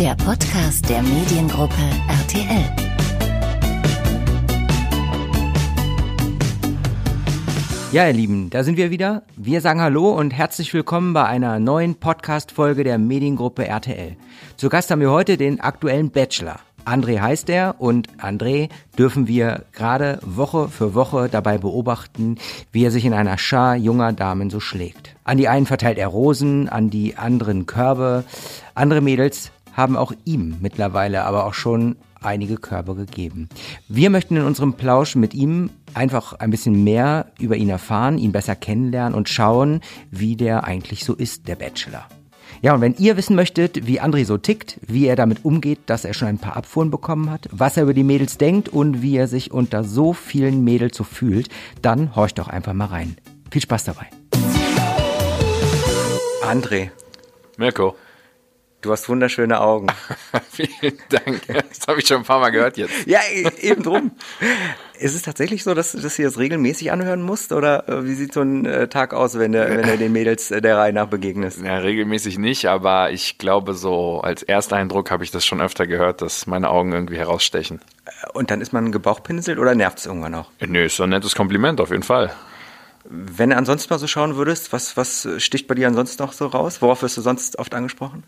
der Podcast der Mediengruppe RTL. Ja, ihr Lieben, da sind wir wieder. Wir sagen Hallo und herzlich willkommen bei einer neuen Podcast-Folge der Mediengruppe RTL. Zu Gast haben wir heute den aktuellen Bachelor. André heißt er und André dürfen wir gerade Woche für Woche dabei beobachten, wie er sich in einer Schar junger Damen so schlägt. An die einen verteilt er Rosen, an die anderen Körbe. Andere Mädels haben auch ihm mittlerweile aber auch schon einige Körbe gegeben. Wir möchten in unserem Plausch mit ihm einfach ein bisschen mehr über ihn erfahren, ihn besser kennenlernen und schauen, wie der eigentlich so ist, der Bachelor. Ja, und wenn ihr wissen möchtet, wie André so tickt, wie er damit umgeht, dass er schon ein paar Abfuhren bekommen hat, was er über die Mädels denkt und wie er sich unter so vielen Mädels so fühlt, dann horcht doch einfach mal rein. Viel Spaß dabei. André. Mirko. Du hast wunderschöne Augen. Vielen Dank. Das habe ich schon ein paar Mal gehört jetzt. ja, e-, eben drum. Ist es tatsächlich so, dass, dass du das regelmäßig anhören musst? Oder äh, wie sieht so ein äh, Tag aus, wenn du, wenn du den Mädels äh, der Reihe nach begegnest? Ja, regelmäßig nicht, aber ich glaube, so als Ersteindruck habe ich das schon öfter gehört, dass meine Augen irgendwie herausstechen. Und dann ist man gebauchpinselt oder nervt es irgendwann auch? Nö, ist so ein nettes Kompliment auf jeden Fall. Wenn du ansonsten mal so schauen würdest, was, was sticht bei dir ansonsten noch so raus? Worauf wirst du sonst oft angesprochen?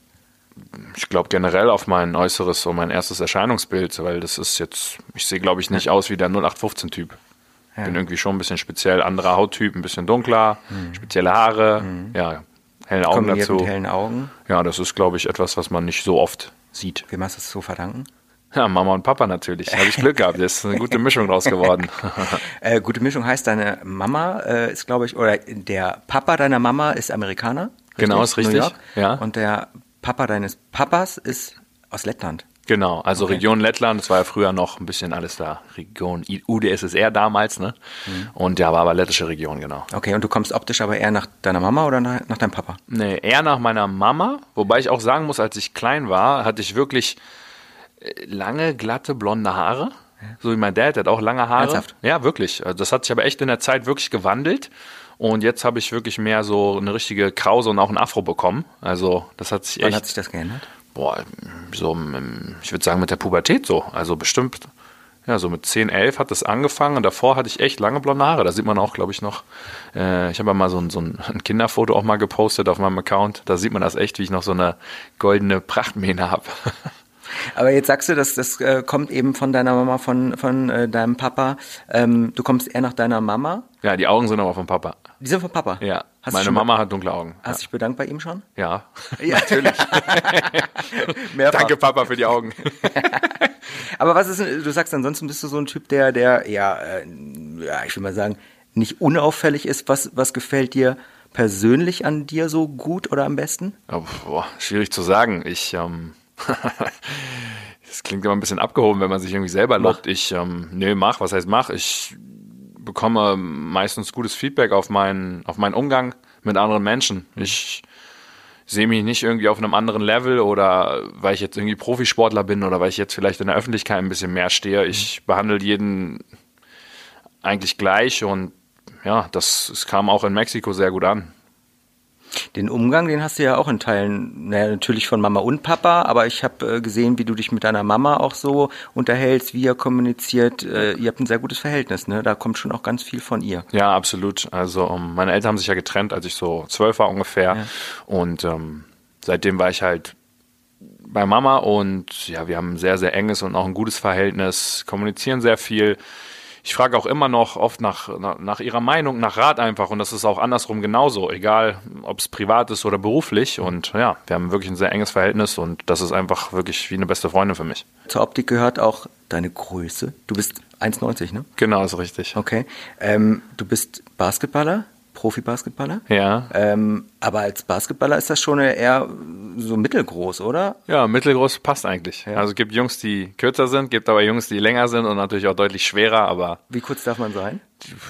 Ich glaube generell auf mein äußeres, so mein erstes Erscheinungsbild, weil das ist jetzt, ich sehe glaube ich nicht aus wie der 0815-Typ. Ja. Bin irgendwie schon ein bisschen speziell, anderer Hauttyp, ein bisschen dunkler, mhm. spezielle Haare, mhm. ja, helle Augen dazu. Mit hellen Augen. Ja, das ist glaube ich etwas, was man nicht so oft sieht. Wem hast du es so verdanken? Ja, Mama und Papa natürlich. Habe ich Glück gehabt. Das ist eine gute Mischung draus geworden. äh, gute Mischung heißt, deine Mama äh, ist, glaube ich, oder der Papa deiner Mama ist Amerikaner. Richtig? Genau, ist richtig. Ja. Und der Papa deines Papas ist aus Lettland. Genau, also okay. Region Lettland, das war ja früher noch ein bisschen alles da. Region UdSSR damals, ne? Mhm. Und ja, war aber lettische Region, genau. Okay, und du kommst optisch aber eher nach deiner Mama oder nach, nach deinem Papa? Nee, eher nach meiner Mama, wobei ich auch sagen muss, als ich klein war, hatte ich wirklich äh, lange, glatte, blonde Haare. So wie mein Dad, der hat auch lange Haare. Ernsthaft? Ja, wirklich. Also das hat sich aber echt in der Zeit wirklich gewandelt. Und jetzt habe ich wirklich mehr so eine richtige Krause und auch ein Afro bekommen. Also das hat sich Wann echt. hat sich das geändert? Boah, so, ich würde sagen mit der Pubertät so. Also bestimmt, ja, so mit 10, 11 hat das angefangen und davor hatte ich echt lange blonde Haare. Da sieht man auch, glaube ich, noch. Äh, ich habe ja mal so ein, so ein Kinderfoto auch mal gepostet auf meinem Account. Da sieht man das echt, wie ich noch so eine goldene Prachtmähne habe. Aber jetzt sagst du, dass das äh, kommt eben von deiner Mama, von, von äh, deinem Papa. Ähm, du kommst eher nach deiner Mama. Ja, die Augen sind aber vom Papa. Die sind vom Papa? Ja. Hast Meine Mama hat dunkle Augen. Hast du ja. dich bedankt bei ihm schon? Ja, ja. natürlich. Danke, Papa, für die Augen. aber was ist, du sagst, ansonsten bist du so ein Typ, der, der, ja, äh, ja, ich will mal sagen, nicht unauffällig ist. Was, was gefällt dir persönlich an dir so gut oder am besten? Oh, boah, schwierig zu sagen. Ich, ähm, das klingt immer ein bisschen abgehoben, wenn man sich irgendwie selber lobt. Ich, ähm, nee, mach, was heißt mach? Ich bekomme meistens gutes Feedback auf meinen, auf meinen Umgang mit anderen Menschen. Mhm. Ich sehe mich nicht irgendwie auf einem anderen Level oder weil ich jetzt irgendwie Profisportler bin oder weil ich jetzt vielleicht in der Öffentlichkeit ein bisschen mehr stehe. Ich mhm. behandle jeden eigentlich gleich und ja, das, das kam auch in Mexiko sehr gut an. Den Umgang, den hast du ja auch in Teilen, naja, natürlich von Mama und Papa, aber ich habe äh, gesehen, wie du dich mit deiner Mama auch so unterhältst, wie ihr kommuniziert. Äh, ihr habt ein sehr gutes Verhältnis, ne? Da kommt schon auch ganz viel von ihr. Ja, absolut. Also um, ähm, meine Eltern haben sich ja getrennt, als ich so zwölf war ungefähr. Ja. Und ähm, seitdem war ich halt bei Mama und ja, wir haben ein sehr, sehr enges und auch ein gutes Verhältnis, kommunizieren sehr viel ich frage auch immer noch oft nach, nach, nach, ihrer Meinung, nach Rat einfach. Und das ist auch andersrum genauso, egal ob es privat ist oder beruflich. Und ja, wir haben wirklich ein sehr enges Verhältnis und das ist einfach wirklich wie eine beste Freundin für mich. Zur Optik gehört auch deine Größe. Du bist 1,90, ne? Genau, ist richtig. Okay. Ähm, du bist Basketballer? Profi-Basketballer. Ja. Ähm, aber als Basketballer ist das schon eher so mittelgroß, oder? Ja, mittelgroß passt eigentlich. Ja. Also es gibt Jungs, die kürzer sind, gibt aber Jungs, die länger sind und natürlich auch deutlich schwerer, aber. Wie kurz darf man sein?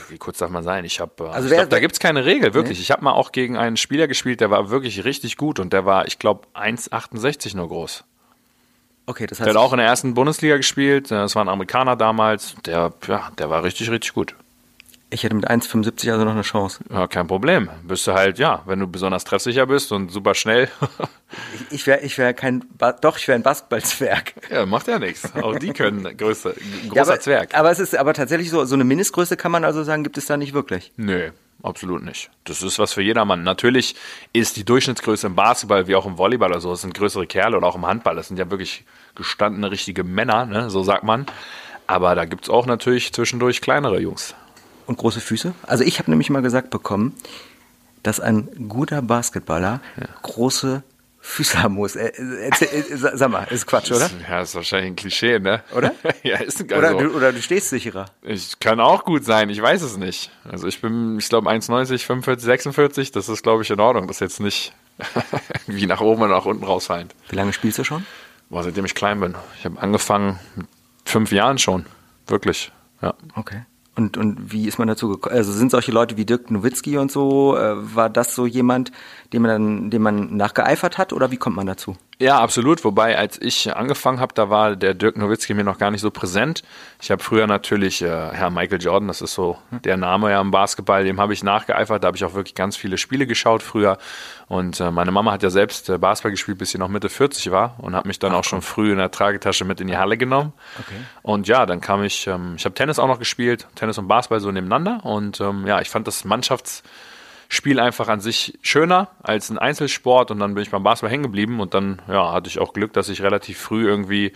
Wie kurz darf man sein? Ich habe, äh, also glaub, da gibt's keine Regel, wirklich. Nee. Ich habe mal auch gegen einen Spieler gespielt, der war wirklich richtig gut und der war, ich glaube, 1,68 nur groß. Okay, das heißt. Der hat auch in der ersten Bundesliga gespielt. Das war ein Amerikaner damals. Der, ja, der war richtig, richtig gut. Ich hätte mit 1,75 also noch eine Chance. Ja, kein Problem. Bist du halt, ja, wenn du besonders treffsicher bist und super schnell. ich wäre ich wär kein, ba doch, ich wäre ein Basketballzwerg. Ja, macht ja nichts. Auch die können größer, großer Ja, aber, Zwerg. aber es ist aber tatsächlich so, so eine Mindestgröße kann man also sagen, gibt es da nicht wirklich. Nö, absolut nicht. Das ist was für jedermann. Natürlich ist die Durchschnittsgröße im Basketball wie auch im Volleyball oder so, das sind größere Kerle oder auch im Handball. Das sind ja wirklich gestandene, richtige Männer, ne? so sagt man. Aber da gibt's auch natürlich zwischendurch kleinere Jungs. Und große Füße? Also ich habe nämlich mal gesagt bekommen, dass ein guter Basketballer große Füße haben muss. Äh, äh, äh, sa- sag mal, ist Quatsch, oder? Ja, ist wahrscheinlich ein Klischee, ne? Oder? ja, ist ein Oder, also, du, oder du stehst sicherer. Ich kann auch gut sein, ich weiß es nicht. Also ich bin, ich glaube 1,90, 45, 46, das ist glaube ich in Ordnung. Das ist jetzt nicht irgendwie nach oben und nach unten rausfallend. Wie lange spielst du schon? Boah, seitdem ich klein bin. Ich habe angefangen mit fünf Jahren schon. Wirklich. Ja. Okay. Und, und wie ist man dazu gekommen? Also sind solche Leute wie Dirk Nowitzki und so, äh, war das so jemand, dem man dem man nachgeeifert hat oder wie kommt man dazu? Ja, absolut. Wobei, als ich angefangen habe, da war der Dirk Nowitzki mir noch gar nicht so präsent. Ich habe früher natürlich äh, Herr Michael Jordan, das ist so der Name ja im Basketball, dem habe ich nachgeeifert. Da habe ich auch wirklich ganz viele Spiele geschaut früher. Und äh, meine Mama hat ja selbst äh, Basketball gespielt, bis sie noch Mitte 40 war und hat mich dann auch schon früh in der Tragetasche mit in die Halle genommen. Okay. Und ja, dann kam ich, ähm, ich habe Tennis auch noch gespielt, Tennis und Basketball so nebeneinander. Und ähm, ja, ich fand das Mannschafts Spiel einfach an sich schöner als ein Einzelsport und dann bin ich beim Basketball hängen geblieben und dann ja, hatte ich auch Glück, dass ich relativ früh irgendwie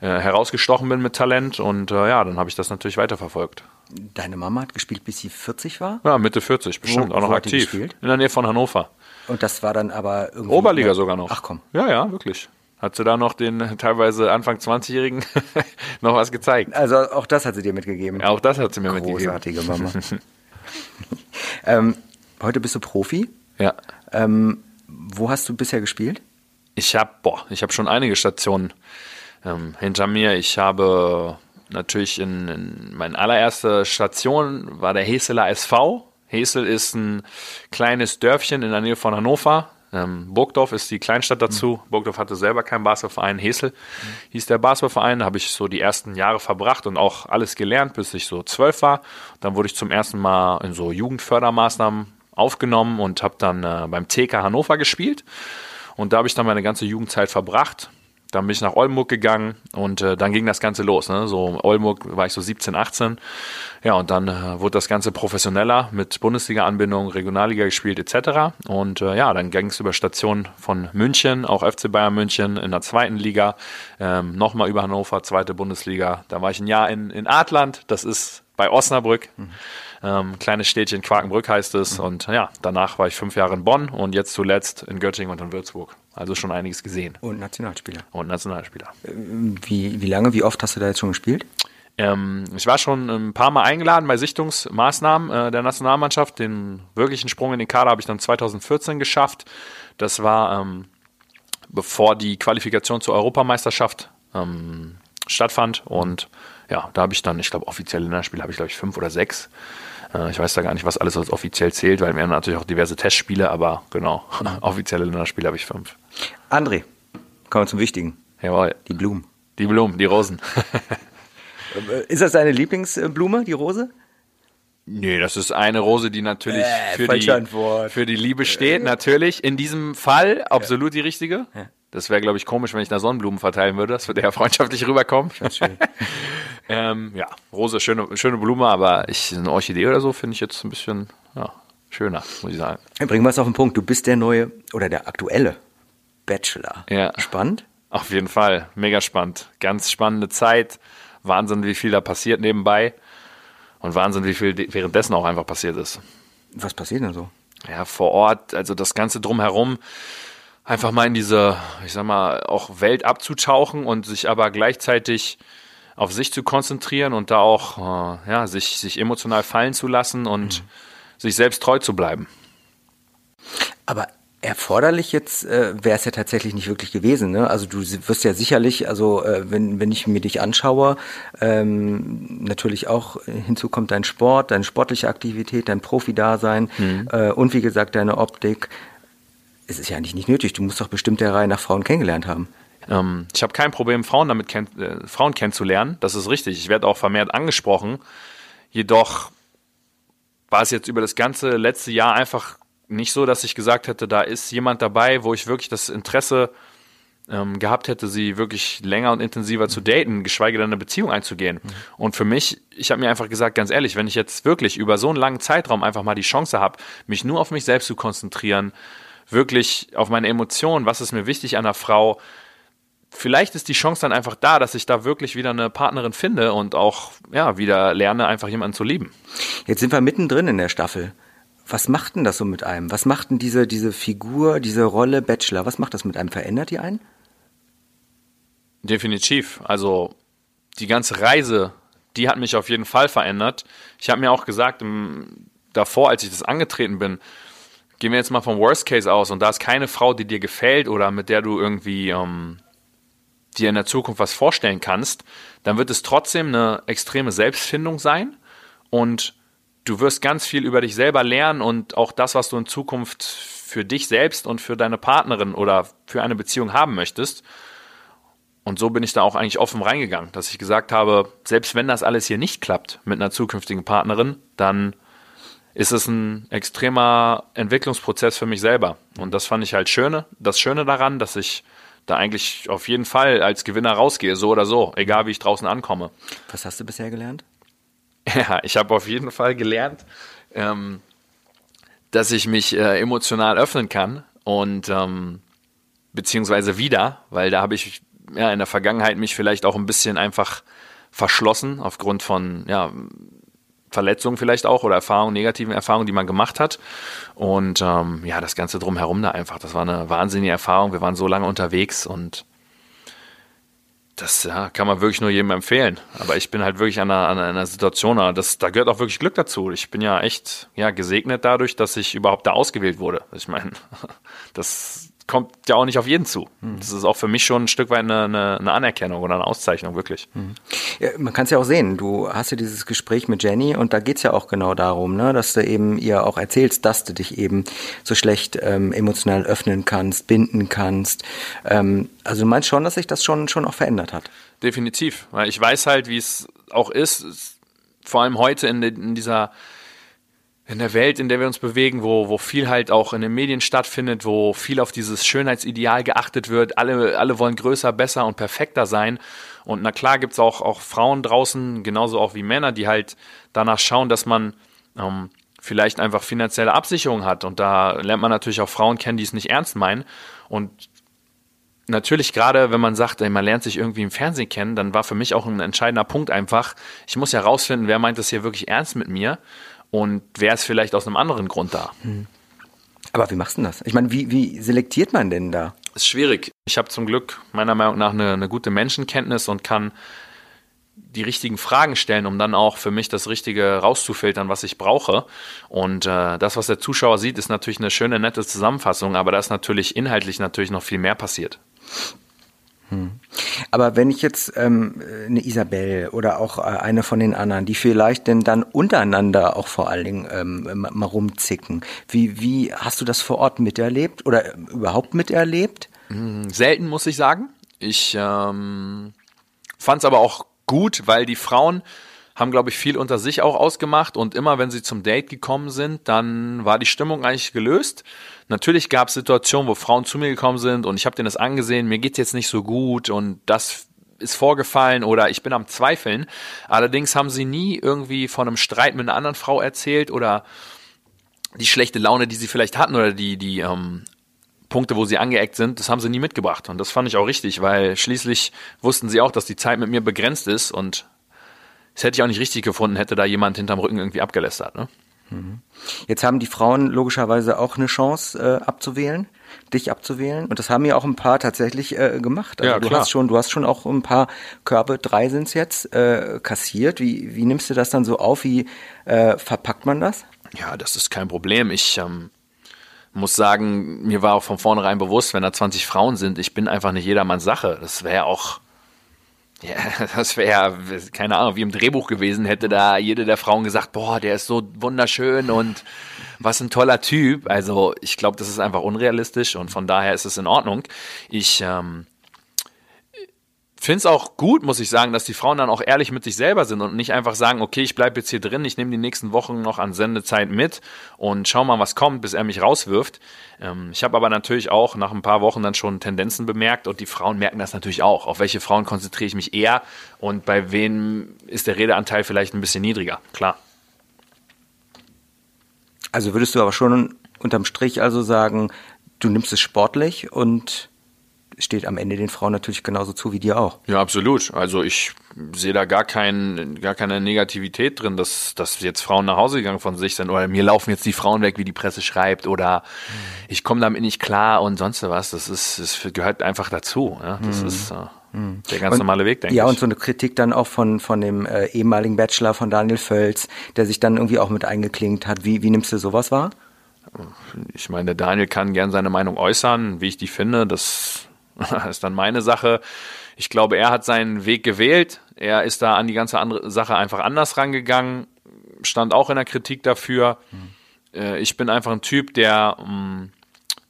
äh, herausgestochen bin mit Talent und äh, ja, dann habe ich das natürlich weiterverfolgt. Deine Mama hat gespielt, bis sie 40 war Ja, Mitte 40 bestimmt Wo- auch noch aktiv. gespielt? In der Nähe von Hannover. und das war dann aber irgendwie... Oberliga sogar noch. Ach komm. Ja, ja, wirklich. Hat sie da noch den teilweise Anfang 20-Jährigen noch was gezeigt. Also auch das hat sie dir mitgegeben. Ja, auch das hat sie mir mitgegeben. Großartige Mama. ähm, heute bist du Profi. Ja. Ähm, wo hast du bisher gespielt? Ich habe, boah, ich habe schon einige Stationen ähm, hinter mir. Ich habe natürlich in, in meine allererste Station war der Heseler SV. Hesel ist ein kleines Dörfchen in der Nähe von Hannover. Ähm, Burgdorf ist die Kleinstadt dazu. Burgdorf hatte selber keinen Basketballverein. Hesel hieß der Basketballverein. Da habe ich so die ersten Jahre verbracht und auch alles gelernt, bis ich so zwölf war. Dann wurde ich zum ersten Mal in so Jugendfördermaßnahmen aufgenommen und habe dann äh, beim TK Hannover gespielt. Und da habe ich dann meine ganze Jugendzeit verbracht. Dann bin ich nach Oldenburg gegangen und äh, dann ging das Ganze los. Ne? So in Oldenburg war ich so 17, 18. Ja, und dann äh, wurde das Ganze professioneller mit Bundesliga-Anbindung, Regionalliga gespielt etc. Und äh, ja, dann ging es über Stationen von München, auch FC Bayern München in der zweiten Liga, ähm, nochmal über Hannover, zweite Bundesliga. Da war ich ein Jahr in, in Adland, das ist bei Osnabrück. Ähm, kleines Städtchen Quakenbrück heißt es. Und ja, danach war ich fünf Jahre in Bonn und jetzt zuletzt in Göttingen und in Würzburg. Also schon einiges gesehen. Und Nationalspieler. Und Nationalspieler. Wie, wie lange, wie oft hast du da jetzt schon gespielt? Ähm, ich war schon ein paar Mal eingeladen bei Sichtungsmaßnahmen äh, der Nationalmannschaft. Den wirklichen Sprung in den Kader habe ich dann 2014 geschafft. Das war ähm, bevor die Qualifikation zur Europameisterschaft ähm, stattfand. Und ja, da habe ich dann, ich glaube, offizielle Länderspiele habe ich, glaube ich, fünf oder sechs. Äh, ich weiß da gar nicht, was alles als offiziell zählt, weil wir haben natürlich auch diverse Testspiele, aber genau, offizielle Länderspiele habe ich fünf. André, kommen wir zum Wichtigen. Jawohl. Die Blumen. Die Blumen, die Rosen. Äh, Ist das deine Lieblingsblume, die Rose? Nee, das ist eine Rose, die natürlich Äh, für, die, Antwort. für die Liebe steht. Natürlich, in diesem Fall absolut die richtige. Das wäre, glaube ich, komisch, wenn ich da Sonnenblumen verteilen würde. Das würde ja freundschaftlich rüberkommen. ähm, ja, Rose, schöne, schöne Blume, aber ich, eine Orchidee oder so finde ich jetzt ein bisschen ja, schöner, muss ich sagen. Bringen wir es auf den Punkt. Du bist der neue oder der aktuelle Bachelor. Ja. Spannend? Auf jeden Fall, mega spannend. Ganz spannende Zeit. Wahnsinn, wie viel da passiert nebenbei. Und Wahnsinn, wie viel de- währenddessen auch einfach passiert ist. Was passiert denn so? ja, vor Ort, also das Ganze drumherum, einfach mal in diese, ich sag mal, auch Welt abzutauchen und sich aber gleichzeitig auf sich zu konzentrieren und da auch, äh, ja, sich, sich emotional fallen zu lassen und sich selbst treu zu bleiben. Aber erforderlich jetzt äh, wäre es ja tatsächlich nicht wirklich gewesen. Ne? Also du wirst ja sicherlich, also äh, wenn, wenn ich mir dich anschaue, ähm, natürlich auch hinzu kommt dein Sport, deine sportliche Aktivität, dein Profi-Dasein äh, und wie gesagt deine Optik. Es ist ja eigentlich nicht nötig. Du musst doch bestimmt der Reihe nach Frauen kennengelernt haben. Ähm, ich habe kein Problem, Frauen damit kenn äh, Frauen kennenzulernen. Das ist richtig. Ich werde auch vermehrt angesprochen. Jedoch war es jetzt über das ganze letzte Jahr einfach nicht so, dass ich gesagt hätte, da ist jemand dabei, wo ich wirklich das Interesse ähm, gehabt hätte, sie wirklich länger und intensiver zu daten, geschweige denn eine Beziehung einzugehen. Mhm. Und für mich, ich habe mir einfach gesagt, ganz ehrlich, wenn ich jetzt wirklich über so einen langen Zeitraum einfach mal die Chance habe, mich nur auf mich selbst zu konzentrieren, wirklich auf meine Emotionen, was ist mir wichtig an einer Frau, vielleicht ist die Chance dann einfach da, dass ich da wirklich wieder eine Partnerin finde und auch ja wieder lerne, einfach jemanden zu lieben. Jetzt sind wir mittendrin in der Staffel. Was macht denn das so mit einem? Was macht denn diese, diese Figur, diese Rolle Bachelor, was macht das mit einem? Verändert die einen? Definitiv. Also die ganze Reise, die hat mich auf jeden Fall verändert. Ich habe mir auch gesagt, im, davor, als ich das angetreten bin, gehen wir jetzt mal vom Worst Case aus und da ist keine Frau, die dir gefällt oder mit der du irgendwie ähm, dir in der Zukunft was vorstellen kannst, dann wird es trotzdem eine extreme Selbstfindung sein und du wirst ganz viel über dich selber lernen und auch das, was du in Zukunft für dich selbst und für deine Partnerin oder für eine Beziehung haben möchtest. Und so bin ich da auch eigentlich offen reingegangen, dass ich gesagt habe, selbst wenn das alles hier nicht klappt mit einer zukünftigen Partnerin, dann ist es ein extremer Entwicklungsprozess für mich selber. Und das fand ich halt schöne, das Schöne daran, dass ich da eigentlich auf jeden Fall als Gewinner rausgehe, so oder so, egal wie ich draußen ankomme. Was hast du bisher gelernt? Ja, ich habe auf jeden Fall gelernt, ähm, dass ich mich äh, emotional öffnen kann und ähm, beziehungsweise wieder, weil da habe ich ja in der Vergangenheit mich vielleicht auch ein bisschen einfach verschlossen aufgrund von ja Verletzungen vielleicht auch oder Erfahrungen, negativen Erfahrungen, die man gemacht hat. Und ähm, ja, das Ganze drumherum da einfach, das war eine wahnsinnige Erfahrung. Wir waren so lange unterwegs und das ja, kann man wirklich nur jedem empfehlen. Aber ich bin halt wirklich an einer, an einer Situation, das, da gehört auch wirklich Glück dazu. Ich bin ja echt ja, gesegnet dadurch, dass ich überhaupt da ausgewählt wurde. Ich meine, das kommt ja auch nicht auf jeden zu. Das ist auch für mich schon ein Stück weit eine, eine, eine Anerkennung oder eine Auszeichnung, wirklich. Ja, man kann es ja auch sehen. Du hast ja dieses Gespräch mit Jenny und da geht es ja auch genau darum, ne, dass du eben ihr auch erzählst, dass du dich eben so schlecht ähm, emotional öffnen kannst, binden kannst. Ähm, also du meinst schon, dass sich das schon, schon auch verändert hat? Definitiv. Weil ich weiß halt, wie es auch ist, vor allem heute in, in dieser in der Welt, in der wir uns bewegen, wo, wo viel halt auch in den Medien stattfindet, wo viel auf dieses Schönheitsideal geachtet wird. Alle, alle wollen größer, besser und perfekter sein. Und na klar gibt's auch, auch Frauen draußen, genauso auch wie Männer, die halt danach schauen, dass man ähm, vielleicht einfach finanzielle Absicherung hat. Und da lernt man natürlich auch Frauen kennen, die es nicht ernst meinen. Und natürlich gerade, wenn man sagt, ey, man lernt sich irgendwie im Fernsehen kennen, dann war für mich auch ein entscheidender Punkt einfach, ich muss ja rausfinden, wer meint das hier wirklich ernst mit mir und wer ist vielleicht aus einem anderen Grund da. Hm. Aber wie machst du das? Ich meine, wie, wie selektiert man denn da? Ist schwierig. Ich habe zum Glück meiner Meinung nach eine, eine gute Menschenkenntnis und kann die richtigen Fragen stellen, um dann auch für mich das Richtige rauszufiltern, was ich brauche. Und äh, das, was der Zuschauer sieht, ist natürlich eine schöne, nette Zusammenfassung, aber da ist natürlich inhaltlich natürlich noch viel mehr passiert. Hm. Aber wenn ich jetzt ähm, eine Isabel oder auch äh, eine von den anderen, die vielleicht denn dann untereinander auch vor allen Dingen ähm, mal rumzicken, wie, wie hast du das vor Ort miterlebt oder überhaupt miterlebt? Hm, selten, muss ich sagen. Ich ähm, fand es aber auch gut, weil die Frauen haben, glaube ich, viel unter sich auch ausgemacht und immer, wenn sie zum Date gekommen sind, dann war die Stimmung eigentlich gelöst. Natürlich gab es Situationen, wo Frauen zu mir gekommen sind und ich habe denen das angesehen, mir geht's jetzt nicht so gut und das ist vorgefallen oder ich bin am Zweifeln. Allerdings haben sie nie irgendwie von einem Streit mit einer anderen Frau erzählt oder die schlechte Laune, die sie vielleicht hatten oder die, die ähm, Punkte, wo sie angeeckt sind, das haben sie nie mitgebracht. Und das fand ich auch richtig, weil schließlich wussten sie auch, dass die Zeit mit mir begrenzt ist und das hätte ich auch nicht richtig gefunden, hätte da jemand hinterm Rücken irgendwie abgelästert. Ne? Jetzt haben die Frauen logischerweise auch eine Chance äh, abzuwählen, dich abzuwählen. Und das haben ja auch ein paar tatsächlich äh, gemacht. Also ja, du klar. hast schon, du hast schon auch ein paar Körbe, drei sind's jetzt, äh, kassiert. Wie, wie nimmst du das dann so auf? Wie äh, verpackt man das? Ja, das ist kein Problem. Ich ähm, muss sagen, mir war auch von vornherein bewusst, wenn da 20 Frauen sind, ich bin einfach nicht jedermanns Sache. Das wäre auch ja, das wäre, keine Ahnung, wie im Drehbuch gewesen, hätte da jede der Frauen gesagt, boah, der ist so wunderschön und was ein toller Typ. Also ich glaube, das ist einfach unrealistisch und von daher ist es in Ordnung. Ich ähm, finde es auch gut, muss ich sagen, dass die Frauen dann auch ehrlich mit sich selber sind und nicht einfach sagen, okay, ich bleibe jetzt hier drin, ich nehme die nächsten Wochen noch an Sendezeit mit und schau mal, was kommt, bis er mich rauswirft. Ähm, ich habe aber natürlich auch nach ein paar Wochen dann schon Tendenzen bemerkt und die Frauen merken das natürlich auch. Auf welche Frauen konzentriere ich mich eher und bei wem ist der Redeanteil vielleicht ein bisschen niedriger, klar. Also würdest du aber schon unterm Strich also sagen, du nimmst es sportlich und steht am Ende den Frauen natürlich genauso zu wie dir auch. Ja, absolut. Also ich sehe da gar, kein, gar keine Negativität drin, dass, dass jetzt Frauen nach Hause gegangen von sich sind oder mir laufen jetzt die Frauen weg, wie die Presse schreibt oder ich komme damit nicht klar und sonst was. Das ist, das gehört einfach dazu. Ja? Das mhm. ist äh, mhm. der ganz und, normale Weg, denke ja, ich. Ja, und so eine Kritik dann auch von, von dem äh, ehemaligen Bachelor von Daniel Völz, der sich dann irgendwie auch mit eingeklingt hat. Wie, wie nimmst du sowas wahr? Ich meine, Daniel kann gern seine Meinung äußern, wie ich die finde. Das ist dann meine Sache. Ich glaube, er hat seinen Weg gewählt. Er ist da an die ganze andere Sache einfach anders rangegangen, stand auch in der Kritik dafür. Mhm. Ich bin einfach ein Typ, der mh, mm,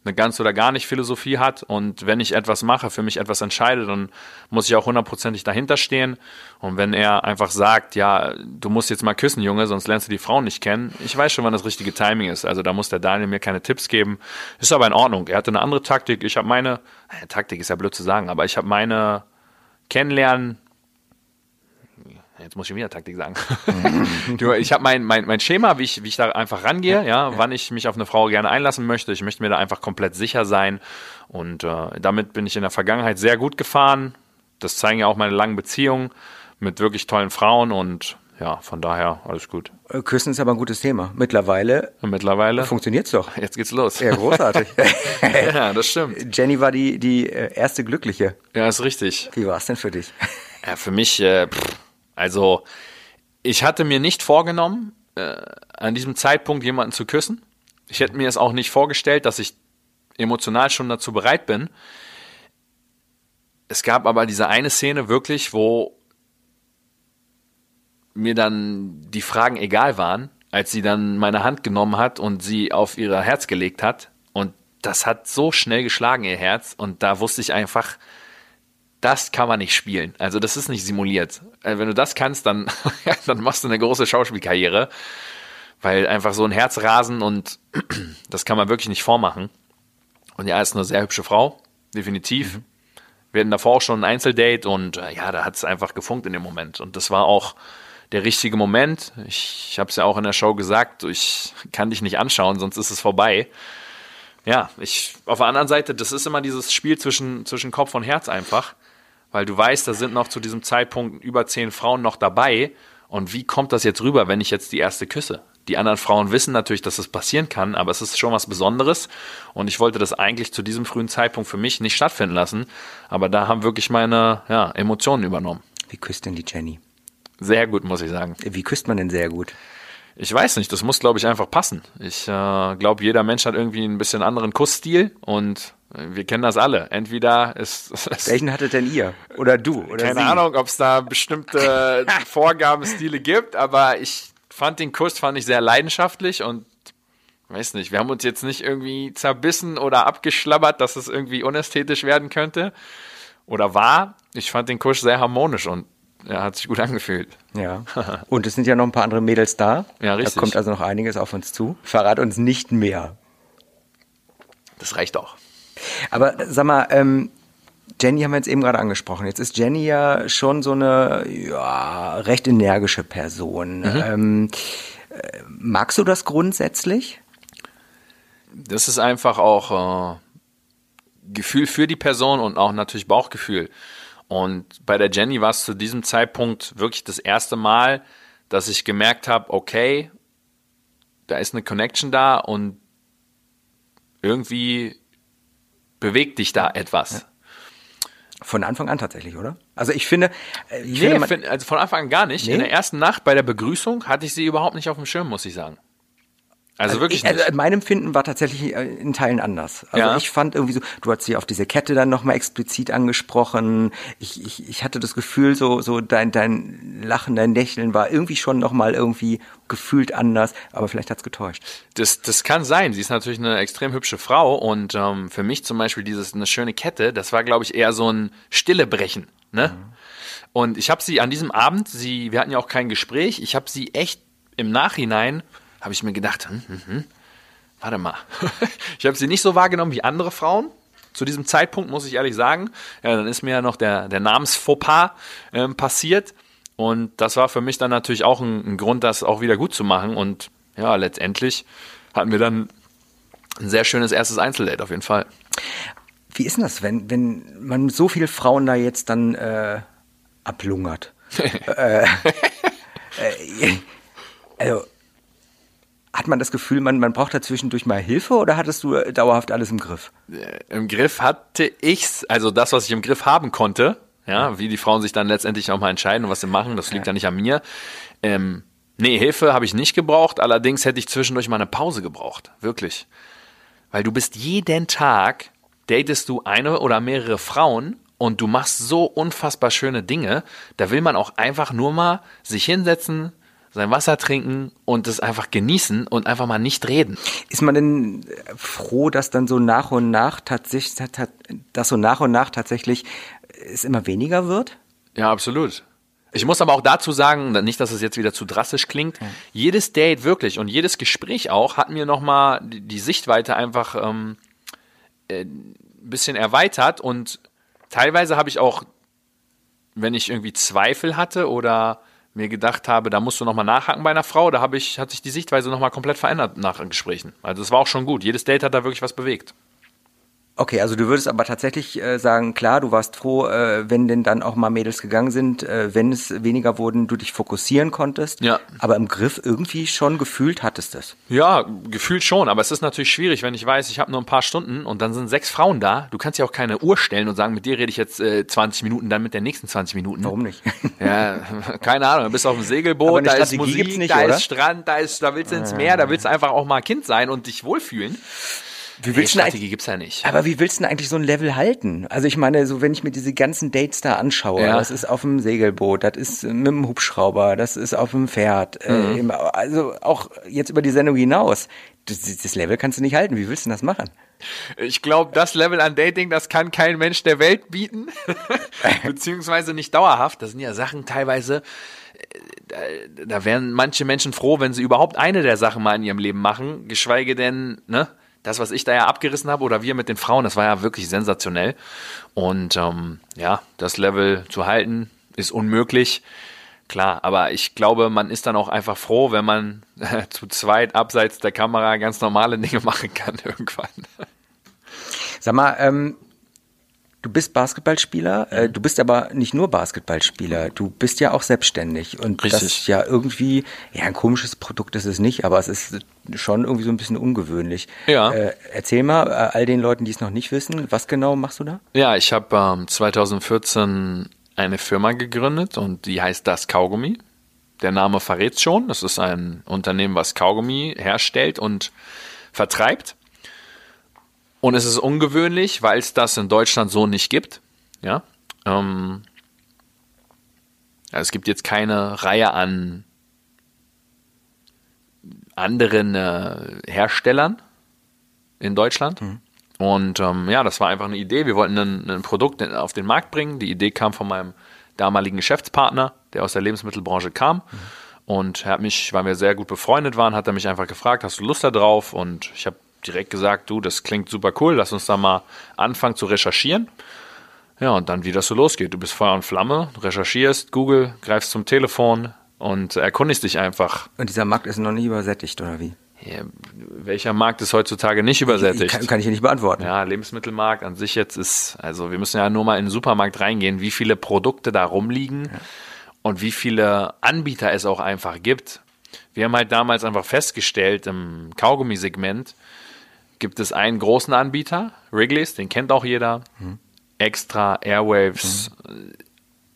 eine ganz oder gar nicht Philosophie hat. Und wenn ich etwas mache, für mich etwas entscheide, dann muss ich auch hundertprozentig dahinter stehen. Und wenn er einfach sagt, ja, du musst jetzt mal küssen, Junge, sonst lernst du die Frau nicht kennen, ich weiß schon, wann das richtige Timing ist. Also da muss der Daniel mir keine Tipps geben. Ist aber in Ordnung. Er hatte eine andere Taktik. Ich habe meine, äh, Taktik ist ja blöd zu sagen, aber ich habe meine Kennenlernen, Jetzt muss ich wieder Taktik sagen. du, ich habe mein, mein, mein Schema, wie ich, wie ich da einfach rangehe, ja, wann ich mich auf eine Frau gerne einlassen möchte. Ich möchte mir da einfach komplett sicher sein. Und äh, damit bin ich in der Vergangenheit sehr gut gefahren. Das zeigen ja auch meine langen Beziehungen mit wirklich tollen Frauen und ja, von daher alles gut. Äh, Küssen ist aber ein gutes Thema. Mittlerweile. Mittlerweile. Funktioniert's doch. Jetzt geht's los. Ja, großartig. ja, das stimmt. Jenny war die, die äh, erste Glückliche. Ja, ist richtig. Wie war's denn für dich? Ja, für mich, äh, pff, also ich hatte mir nicht vorgenommen, äh, an diesem Zeitpunkt jemanden zu küssen. Ich hätte mir es auch nicht vorgestellt, dass ich emotional schon dazu bereit bin. Es gab aber diese eine Szene wirklich, wo mir dann die Fragen egal waren, als sie dann meine Hand genommen hat und sie auf ihr Herz gelegt hat. Und das hat so schnell geschlagen, ihr Herz. Und da wusste ich einfach, das kann man nicht spielen. Also das ist nicht simuliert. Äh, wenn du das kannst, dann, dann machst du eine große Schauspielkarriere, weil einfach so ein Herzrasen und das kann man wirklich nicht vormachen. Und ja, ist eine sehr hübsche Frau, definitiv. Mhm. Wir hatten davor auch schon ein Einzeldate und äh, ja, da hat es einfach gefunkt in dem Moment. Und das war auch der richtige Moment. Ich, ich habe es ja auch in der Show gesagt, ich kann dich nicht anschauen, sonst ist es vorbei. Ja, ich auf der anderen Seite, das ist immer dieses Spiel zwischen, zwischen Kopf und Herz einfach weil du weißt, da sind noch zu diesem Zeitpunkt über zehn Frauen noch dabei. Und wie kommt das jetzt rüber, wenn ich jetzt die erste küsse? Die anderen Frauen wissen natürlich, dass das passieren kann, aber es ist schon was Besonderes. Und ich wollte das eigentlich zu diesem frühen Zeitpunkt für mich nicht stattfinden lassen. Aber da haben wirklich meine ja, Emotionen übernommen. Wie küsst denn die Jenny? Sehr gut, muss ich sagen. Wie küsst man denn sehr gut? Ich weiß nicht, das muss, glaube ich, einfach passen. Ich äh, glaube, jeder Mensch hat irgendwie ein bisschen anderen Kussstil und wir kennen das alle. Entweder ist. Welchen hattet denn ihr? Oder du? Oder keine sie? Ahnung, ob es da bestimmte Vorgabenstile gibt, aber ich fand den Kuss fand ich sehr leidenschaftlich und weiß nicht, wir haben uns jetzt nicht irgendwie zerbissen oder abgeschlabbert, dass es irgendwie unästhetisch werden könnte. Oder war. Ich fand den Kuss sehr harmonisch und er hat sich gut angefühlt. Ja. Und es sind ja noch ein paar andere Mädels da. Ja, richtig. Da kommt also noch einiges auf uns zu. Verrat uns nicht mehr. Das reicht auch. Aber sag mal, ähm, Jenny haben wir jetzt eben gerade angesprochen. Jetzt ist Jenny ja schon so eine ja, recht energische Person. Mhm. Ähm, äh, magst du das grundsätzlich? Das ist einfach auch äh, Gefühl für die Person und auch natürlich Bauchgefühl. Und bei der Jenny war es zu diesem Zeitpunkt wirklich das erste Mal, dass ich gemerkt habe, okay, da ist eine Connection da und irgendwie bewegt dich da etwas. Ja. Von Anfang an tatsächlich, oder? Also ich finde, äh, ich nee, finde also von Anfang an gar nicht. Nee? In der ersten Nacht bei der Begrüßung hatte ich sie überhaupt nicht auf dem Schirm, muss ich sagen. Also, also wirklich ich, also mein Empfinden war tatsächlich äh, in Teilen anders. Also ja. ich fand irgendwie so, du hast sie auf diese Kette dann nochmal explizit angesprochen. Ich, ich, ich hatte das Gefühl, so, so dein, dein Lachen, dein Lächeln war irgendwie schon nochmal irgendwie gefühlt anders, aber vielleicht hat's getäuscht. Das, das kann sein. Sie ist natürlich eine extrem hübsche Frau und ähm, für mich zum Beispiel dieses eine schöne Kette, das war, glaube ich, eher so ein stille Brechen. Ne? Mhm. Und ich habe sie an diesem Abend, sie, wir hatten ja auch kein Gespräch, ich habe sie echt im Nachhinein, habe ich mir gedacht, hm, hm, hm, warte mal, ich habe sie nicht so wahrgenommen wie andere Frauen. Zu diesem Zeitpunkt muss ich ehrlich sagen, ja, dann ist mir ja noch der, der Namensfauxpas äh, passiert. Und das war für mich dann natürlich auch ein, ein Grund, das auch wieder gut zu machen. Und ja, letztendlich hatten wir dann ein sehr schönes erstes Einzeldate auf jeden Fall. Wie ist denn das, wenn, wenn man so vielen Frauen da jetzt dann äh, ablungert? äh, äh, hat man das Gefühl, man, man braucht da zwischendurch mal Hilfe oder hattest du dauerhaft alles im Griff? Äh, Im Griff hatte ich's, also das, was ich im Griff haben konnte, ja, wie die Frauen sich dann letztendlich auch mal entscheiden und was sie machen, das liegt ja, ja nicht an mir. Ähm, nee, Hilfe habe ich nicht gebraucht, allerdings hätte ich zwischendurch mal eine Pause gebraucht, wirklich. Weil du bist jeden Tag, datest du eine oder mehrere Frauen und du machst so unfassbar schöne Dinge, da will man auch einfach nur mal sich hinsetzen, sein Wasser trinken und es einfach genießen und einfach mal nicht reden. Ist man denn froh, dass dann so nach und nach tatsächlich, dass so nach und nach tatsächlich es immer weniger wird? Ja, absolut. Ich muss aber auch dazu sagen, nicht, dass es jetzt wieder zu drastisch klingt, ja. jedes Date wirklich und jedes Gespräch auch hat mir nochmal die, die Sichtweite einfach ähm, äh, ein bisschen erweitert und teilweise habe ich auch, wenn ich irgendwie Zweifel hatte oder mir gedacht habe, da musst du nochmal nachhaken bei einer Frau, da ich, hat sich die Sichtweise nochmal komplett verändert nach Gesprächen. Also es war auch schon gut. Jedes Date hat da wirklich was bewegt. Okay, also du würdest aber tatsächlich äh, sagen, klar, du warst froh, äh, wenn denn dann auch mal Mädels gegangen sind, äh, wenn es weniger wurden, du dich fokussieren konntest. Ja. Aber im Griff irgendwie schon gefühlt hattest es. Ja, gefühlt schon, aber es ist natürlich schwierig, wenn ich weiß, ich habe nur ein paar Stunden und dann sind sechs Frauen da. Du kannst ja auch keine Uhr stellen und sagen, mit dir rede ich jetzt äh, 20 Minuten, dann mit der nächsten 20 Minuten. Warum nicht? ja, keine Ahnung, du bist auf dem Segelboot, da ist Musik, nicht, da oder? ist Strand, da ist, da willst du ins Meer, da willst du einfach auch mal Kind sein und dich wohlfühlen. Wie willst hey, Strategie gibt's ja nicht. Aber wie willst du denn eigentlich so ein Level halten? Also ich meine, so wenn ich mir diese ganzen Dates da anschaue, ja. das ist auf dem Segelboot, das ist mit dem Hubschrauber, das ist auf dem Pferd, äh, mhm. äh, also auch jetzt über die Sendung hinaus. Das, das Level kannst du nicht halten. Wie willst du denn das machen? Ich glaube, das Level an Dating, das kann kein Mensch der Welt bieten. Beziehungsweise nicht dauerhaft. Das sind ja Sachen teilweise, äh, da, da wären manche Menschen froh, wenn sie überhaupt eine der Sachen mal in ihrem Leben machen, geschweige denn, ne? Das, was ich da ja abgerissen habe oder wir mit den Frauen, das war ja wirklich sensationell. Und ähm, ja, das Level zu halten ist unmöglich. Klar, aber ich glaube, man ist dann auch einfach froh, wenn man äh, zu zweit abseits der Kamera ganz normale Dinge machen kann irgendwann. Sag mal, ähm, Du bist Basketballspieler, äh, du bist aber nicht nur Basketballspieler, du bist ja auch selbstständig und Richtig. das ist ja irgendwie, ja ein komisches Produkt ist es nicht, aber es ist schon irgendwie so ein bisschen ungewöhnlich. Ja. Äh, erzähl mal äh, all den Leuten, die es noch nicht wissen, was genau machst du da? Ja, ich habe ähm, 2014 eine Firma gegründet und die heißt Das Kaugummi. Der Name verrät schon, das ist ein Unternehmen, was Kaugummi herstellt und vertreibt. Und es ist ungewöhnlich, weil es das in Deutschland so nicht gibt. Ja. Ähm, also es gibt jetzt keine Reihe an anderen äh, Herstellern in Deutschland. Mhm. Und ähm, ja, das war einfach eine Idee. Wir wollten ein, ein, Produkt auf den Markt bringen. Die Idee kam von meinem damaligen Geschäftspartner, der aus der Lebensmittelbranche kam. Mhm. Und er hat mich, weil wir sehr gut befreundet waren, hat er mich einfach gefragt, hast du Lust da drauf? Und ich habe direkt gesagt, du, das klingt super cool, lass uns da mal anfangen zu recherchieren. Ja, und dann, wie das so losgeht. Du bist Feuer und Flamme, recherchierst, Google, greifst zum Telefon und erkundigst dich einfach. Und dieser Markt ist noch nie übersättigt, oder wie? Ja, welcher Markt ist heutzutage nicht übersättigt? Kann, kann ich nicht beantworten. Ja, Lebensmittelmarkt an sich jetzt ist, also wir müssen ja nur mal in den Supermarkt reingehen, wie viele Produkte da rumliegen ja. und wie viele Anbieter es auch einfach gibt. Wir haben halt damals einfach festgestellt im Kaugummi-Segment, gibt es einen großen Anbieter, Wrigley's, den kennt auch jeder. Mhm. Extra, Airwaves, mhm.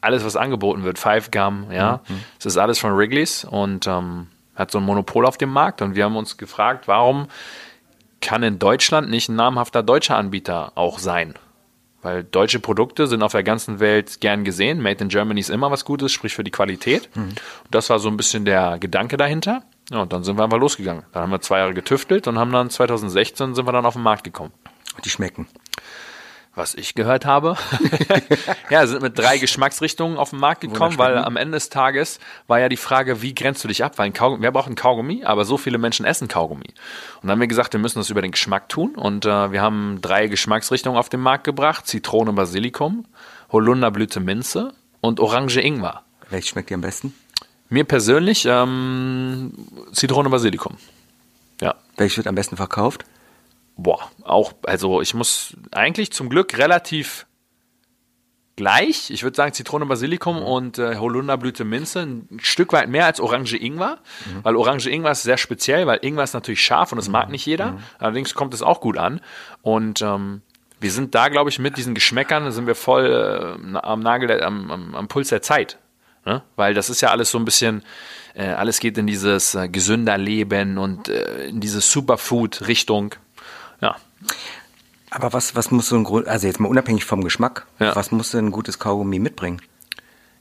alles, was angeboten wird, Five Gum, ja. Mhm. Das ist alles von Wrigley's und ähm, hat so ein Monopol auf dem Markt. Und wir haben uns gefragt, warum kann in Deutschland nicht ein namhafter deutscher Anbieter auch sein? Weil deutsche Produkte sind auf der ganzen Welt gern gesehen. Made in Germany ist immer was Gutes, sprich für die Qualität. Mhm. Und das war so ein bisschen der Gedanke dahinter. Ja, und dann sind wir einfach losgegangen. Dann haben wir zwei Jahre getüftelt und haben dann 2016 sind wir dann auf den Markt gekommen. Die schmecken. was ich gehört habe, ja, sind mit drei Geschmacksrichtungen auf den Markt gekommen, weil am Ende des Tages war ja die Frage, wie grenzt du dich ab? Weil ein Kaugummi, wer braucht ein Kaugummi? Aber so viele Menschen essen Kaugummi. Und dann haben wir gesagt, wir müssen das über den Geschmack tun. Und äh, wir haben drei Geschmacksrichtungen auf den Markt gebracht: Zitrone, Basilikum, Holunderblüte, Minze und Orange, Ingwer. Welches schmeckt dir am besten? Mir persönlich ähm, Zitrone, Basilikum. Ja. Welches wird am besten verkauft? boah, auch, also ich muss eigentlich zum Glück relativ gleich. Ich würde sagen Zitrone, Basilikum mhm. und äh, Holunderblüte, Minze ein Stück weit mehr als Orange Ingwer, mhm. weil Orange Ingwer ist sehr speziell, weil Ingwer ist natürlich scharf und das mhm. mag nicht jeder. Mhm. Allerdings kommt es auch gut an und ähm, wir sind da, glaube ich, mit diesen Geschmäckern sind wir voll äh, am Nagel, der, am, am, am, Puls der Zeit, ne? weil das ist ja alles so ein bisschen äh, alles geht in dieses äh, gesünder Leben und äh, in diese Superfood-Richtung. Ja. Aber was, was muss so ein Grund, also jetzt mal unabhängig vom Geschmack, ja. was muss denn ein gutes Kaugummi mitbringen?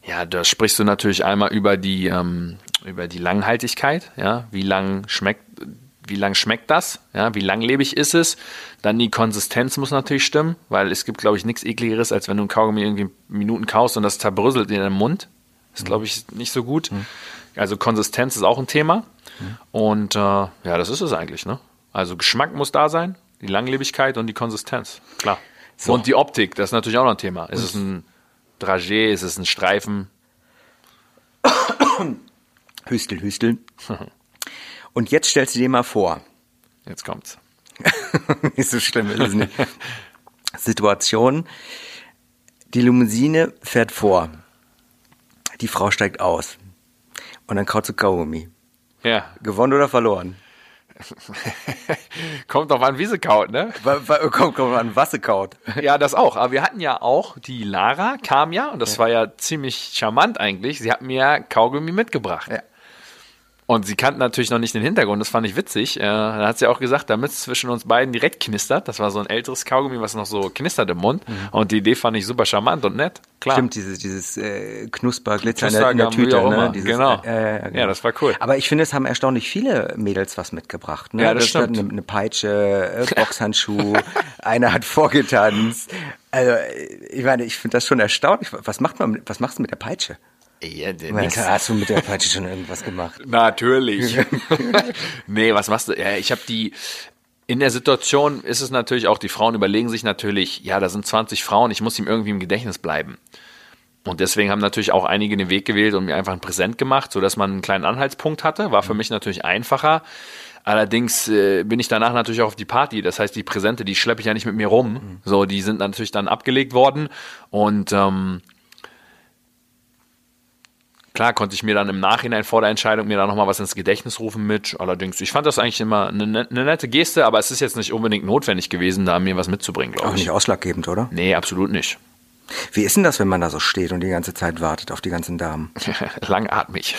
Ja, da sprichst du natürlich einmal über die, ähm, über die Langhaltigkeit, ja, wie lang schmeckt, wie lang schmeckt das, ja, wie langlebig ist es, dann die Konsistenz muss natürlich stimmen, weil es gibt, glaube ich, nichts ekligeres, als wenn du ein Kaugummi irgendwie Minuten kaust und das zerbröselt in deinem Mund. Ist, glaube ich, nicht so gut. Mhm. Also Konsistenz ist auch ein Thema. Mhm. Und äh, ja, das ist es eigentlich, ne? Also Geschmack muss da sein, die Langlebigkeit und die Konsistenz, klar. So. Und die Optik, das ist natürlich auch noch ein Thema. Ist es ein Dragé, ist es ein Streifen? Hüstel, Hüstel. Und jetzt stellst du dir mal vor. Jetzt kommt's. nicht so schlimm ist es nicht. Situation. Die Limousine fährt vor. Die Frau steigt aus. Und dann kaut sie Kaugummi. Ja. Gewonnen oder verloren? kommt doch an, wie sie kaut, ne? Kommt, kommt an, was sie kaut. Ja, das auch. Aber wir hatten ja auch, die Lara kam ja, und das ja. war ja ziemlich charmant eigentlich. Sie hat mir Kaugummi mitgebracht. Ja. Und sie kannten natürlich noch nicht den Hintergrund, das fand ich witzig. Äh, dann hat sie auch gesagt, damit es zwischen uns beiden direkt knistert. Das war so ein älteres Kaugummi, was noch so knistert im Mund. Mhm. Und die Idee fand ich super charmant und nett. Klar. Stimmt, dieses, dieses äh, Knusper, Glitzer in der, Tüte. Ne? Dieses, genau. Äh, genau. Ja, das war cool. Aber ich finde, es haben erstaunlich viele Mädels was mitgebracht. Ne? Ja, das, das stimmt. Eine, eine Peitsche, äh, Boxhandschuh, einer hat vorgetanzt. Also, ich meine, ich finde das schon erstaunlich. Was macht man, was machst du mit der Peitsche? Ja, was, hast du mit der Peitsche schon irgendwas gemacht? Natürlich. nee, was machst du? Ja, ich habe die. In der Situation ist es natürlich auch, die Frauen überlegen sich natürlich, ja, da sind 20 Frauen, ich muss ihm irgendwie im Gedächtnis bleiben. Und deswegen haben natürlich auch einige den Weg gewählt und mir einfach ein Präsent gemacht, sodass man einen kleinen Anhaltspunkt hatte. War für mich natürlich einfacher. Allerdings äh, bin ich danach natürlich auch auf die Party. Das heißt, die Präsente, die schleppe ich ja nicht mit mir rum. Mhm. So, die sind natürlich dann abgelegt worden. Und ähm, Klar konnte ich mir dann im Nachhinein vor der Entscheidung mir da nochmal was ins Gedächtnis rufen mit. Allerdings, ich fand das eigentlich immer eine, ne, eine, nette Geste, aber es ist jetzt nicht unbedingt notwendig gewesen, da mir was mitzubringen, glaube ich. Auch nicht ausschlaggebend, oder? Nee, absolut nicht. Wie ist denn das, wenn man da so steht und die ganze Zeit wartet auf die ganzen Damen? Langatmig.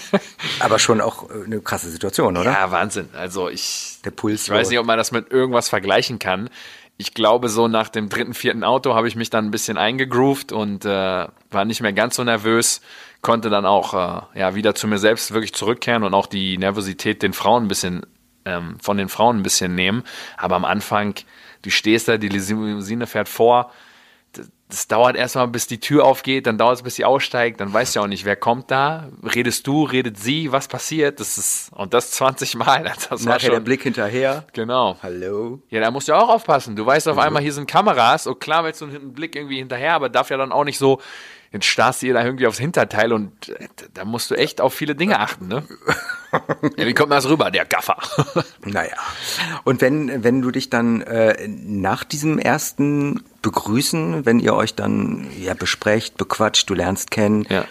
aber schon auch äh, eine krasse Situation, oder? Ja, Wahnsinn. Also ich, Der Puls ich weiß nicht, ob man das mit irgendwas vergleichen kann. Ich glaube, so nach dem dritten, vierten Auto habe ich mich dann ein bisschen eingegroovt und äh, war nicht mehr ganz so nervös konnte dann auch äh, ja, wieder zu mir selbst wirklich zurückkehren und auch die Nervosität den Frauen ein bisschen, ähm, von den Frauen ein bisschen nehmen. Aber am Anfang, du stehst da, die Limousine fährt vor, das, dauert erstmal, bis die Tür aufgeht, dann dauert es, bis sie aussteigt, dann weißt du auch nicht, wer kommt da, redest du, redet sie, was passiert, das ist, und das 20 Mal. Das Nachher schon, der Blick hinterher. Genau. Hallo. Ja, da musst du auch aufpassen. Du weißt auf einmal, hier sind Kameras, und klar willst du einen Blick irgendwie hinterher, aber darf ja dann auch nicht so, jetzt starrst du ihr da irgendwie aufs Hinterteil und äh, da musst du echt auf viele Dinge achten, ne? ja, wie kommt man das rüber, der Gaffer? naja. Und wenn, wenn du dich dann äh, nach diesem ersten Begrüßen, wenn ihr euch dann ja besprecht, bequatscht, du lernst kennen, ja.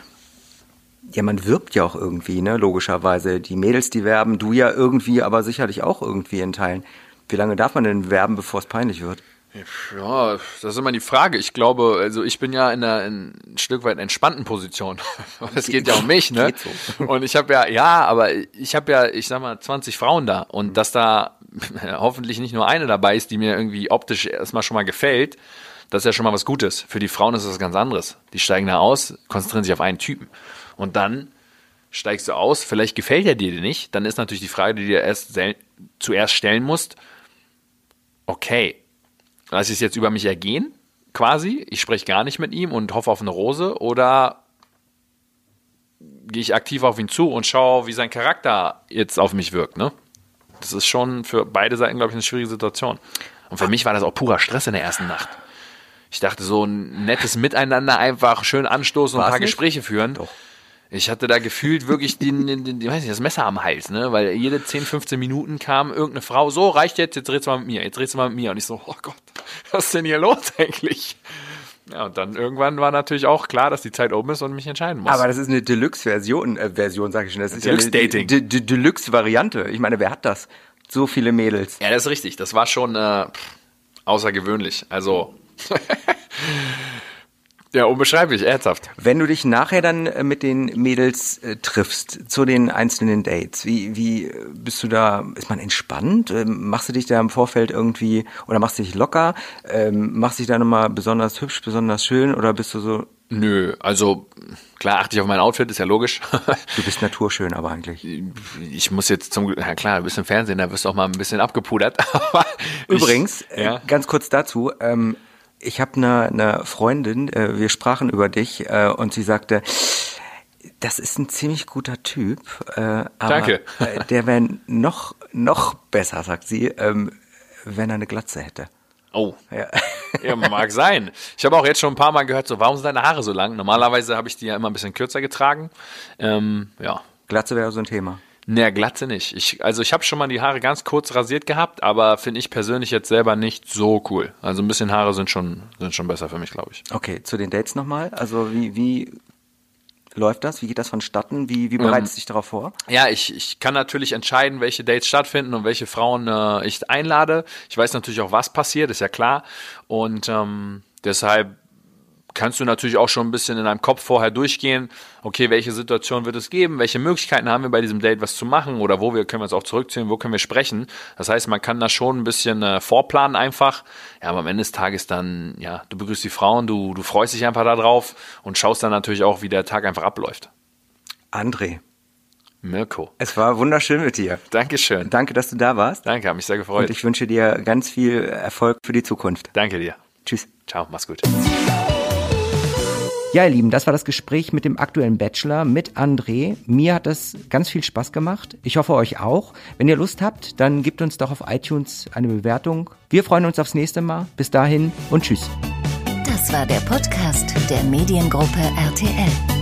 Ja, man wirbt ja auch irgendwie, ne, logischerweise. Die Mädels, die werben, du ja irgendwie, aber sicherlich auch irgendwie in Teilen. Wie lange darf man denn werben, bevor es peinlich wird? Ja, das ist immer die Frage. Ich glaube, also ich bin ja in einer in ein Stück weit entspannten Position. Es geht ja um mich, ne? So. Und ich habe ja, ja, aber ich habe ja, ich sag mal, 20 Frauen da und dass da hoffentlich nicht nur eine dabei ist, die mir irgendwie optisch erstmal schon mal gefällt, das ist ja schon mal was Gutes. Für die Frauen ist das ganz anderes. Die steigen da aus, konzentrieren sich auf einen Typen. Und dann steigst du aus, vielleicht gefällt er dir nicht, dann ist natürlich die Frage, die du dir erst zuerst stellen musst, okay, Lasse ich es jetzt über mich ergehen, quasi, ich spreche gar nicht mit ihm und hoffe auf eine Rose, oder gehe ich aktiv auf ihn zu und schaue, wie sein Charakter jetzt auf mich wirkt, ne? Das ist schon für beide Seiten, glaube ich, eine schwierige Situation. Und für mich war das auch purer Stress in der ersten Nacht. Ich dachte, so ein nettes Miteinander einfach schön anstoßen und ein paar nicht? Gespräche führen. Doch. Ich hatte da gefühlt wirklich den, den, den, weiß nicht, das Messer am Hals, ne? Weil jede 10, 15 Minuten kam irgendeine Frau, so reicht jetzt, jetzt drehst du mal mit mir, jetzt drehst du mal mit mir. Und ich so, oh Gott, was ist denn hier los eigentlich? Ja, und dann irgendwann war natürlich auch klar, dass die Zeit oben ist und mich entscheiden muss. Aber das ist eine Deluxe-Version, äh, Version, sag ich schon. Das ist Deluxe-Dating. Ja Deluxe-Variante. Ich meine, wer hat das? So viele Mädels. Ja, das ist richtig. Das war schon äh, außergewöhnlich. Also Ja, unbeschreiblich, ernsthaft. Wenn du dich nachher dann äh, mit den Mädels äh, triffst, zu den einzelnen Dates, wie, wie bist du da, ist man entspannt? Ähm, machst du dich da im Vorfeld irgendwie, oder machst du dich locker? Ähm, machst du dich da nochmal besonders hübsch, besonders schön, oder bist du so... Nö, also klar achte ich auf mein Outfit, ist ja logisch. du bist naturschön aber eigentlich. Ich muss jetzt zum, ja klar, du bist im Fernsehen, da wirst du auch mal ein bisschen abgepudert. Übrigens, ich, ja? äh, ganz kurz dazu, ähm, ich habe eine, eine Freundin, äh, wir sprachen über dich äh, und sie sagte, das ist ein ziemlich guter Typ, äh, aber Danke. äh, der wäre noch, noch besser, sagt sie, ähm, wenn er eine Glatze hätte. Oh. Ja. ja, mag sein. Ich habe auch jetzt schon ein paar Mal gehört, so, warum sind deine Haare so lang? Normalerweise habe ich die ja immer ein bisschen kürzer getragen. Ähm, ja. Glatze wäre so ein Thema. Naja, Glatze nicht. Ich, also ich habe schon mal die Haare ganz kurz rasiert gehabt, aber finde ich persönlich jetzt selber nicht so cool. Also ein bisschen Haare sind schon, sind schon besser für mich, glaube ich. Okay, zu den Dates nochmal. Also wie, wie läuft das? Wie geht das vonstatten? Wie, wie bereitest du ähm, dich darauf vor? Ja, ich, ich kann natürlich entscheiden, welche Dates stattfinden und welche Frauen äh, ich einlade. Ich weiß natürlich auch, was passiert, ist ja klar. Und ähm, deshalb kannst du natürlich auch schon ein bisschen in deinem Kopf vorher durchgehen, okay, welche Situation wird es geben, welche Möglichkeiten haben wir bei diesem Date was zu machen oder wo wir können wir uns auch zurückziehen, wo können wir sprechen. Das heißt, man kann da schon ein bisschen äh, vorplanen einfach. Ja, aber am Ende des Tages dann, ja, du begrüßt die Frauen, du, du freust dich einfach darauf und schaust dann natürlich auch, wie der Tag einfach abläuft. André. Mirko. Es war wunderschön mit dir. Dankeschön. Danke, dass du da warst. Danke, habe mich sehr gefreut. Und ich wünsche dir ganz viel Erfolg für die Zukunft. Danke dir. Tschüss. Ciao, mach's gut. Ja, ihr Lieben, das war das Gespräch mit dem aktuellen Bachelor, mit André. Mir hat das ganz viel Spaß gemacht. Ich hoffe euch auch. Wenn ihr Lust habt, dann gebt uns doch auf iTunes eine Bewertung. Wir freuen uns aufs nächste Mal. Bis dahin und tschüss. Das war der Podcast der Mediengruppe RTL.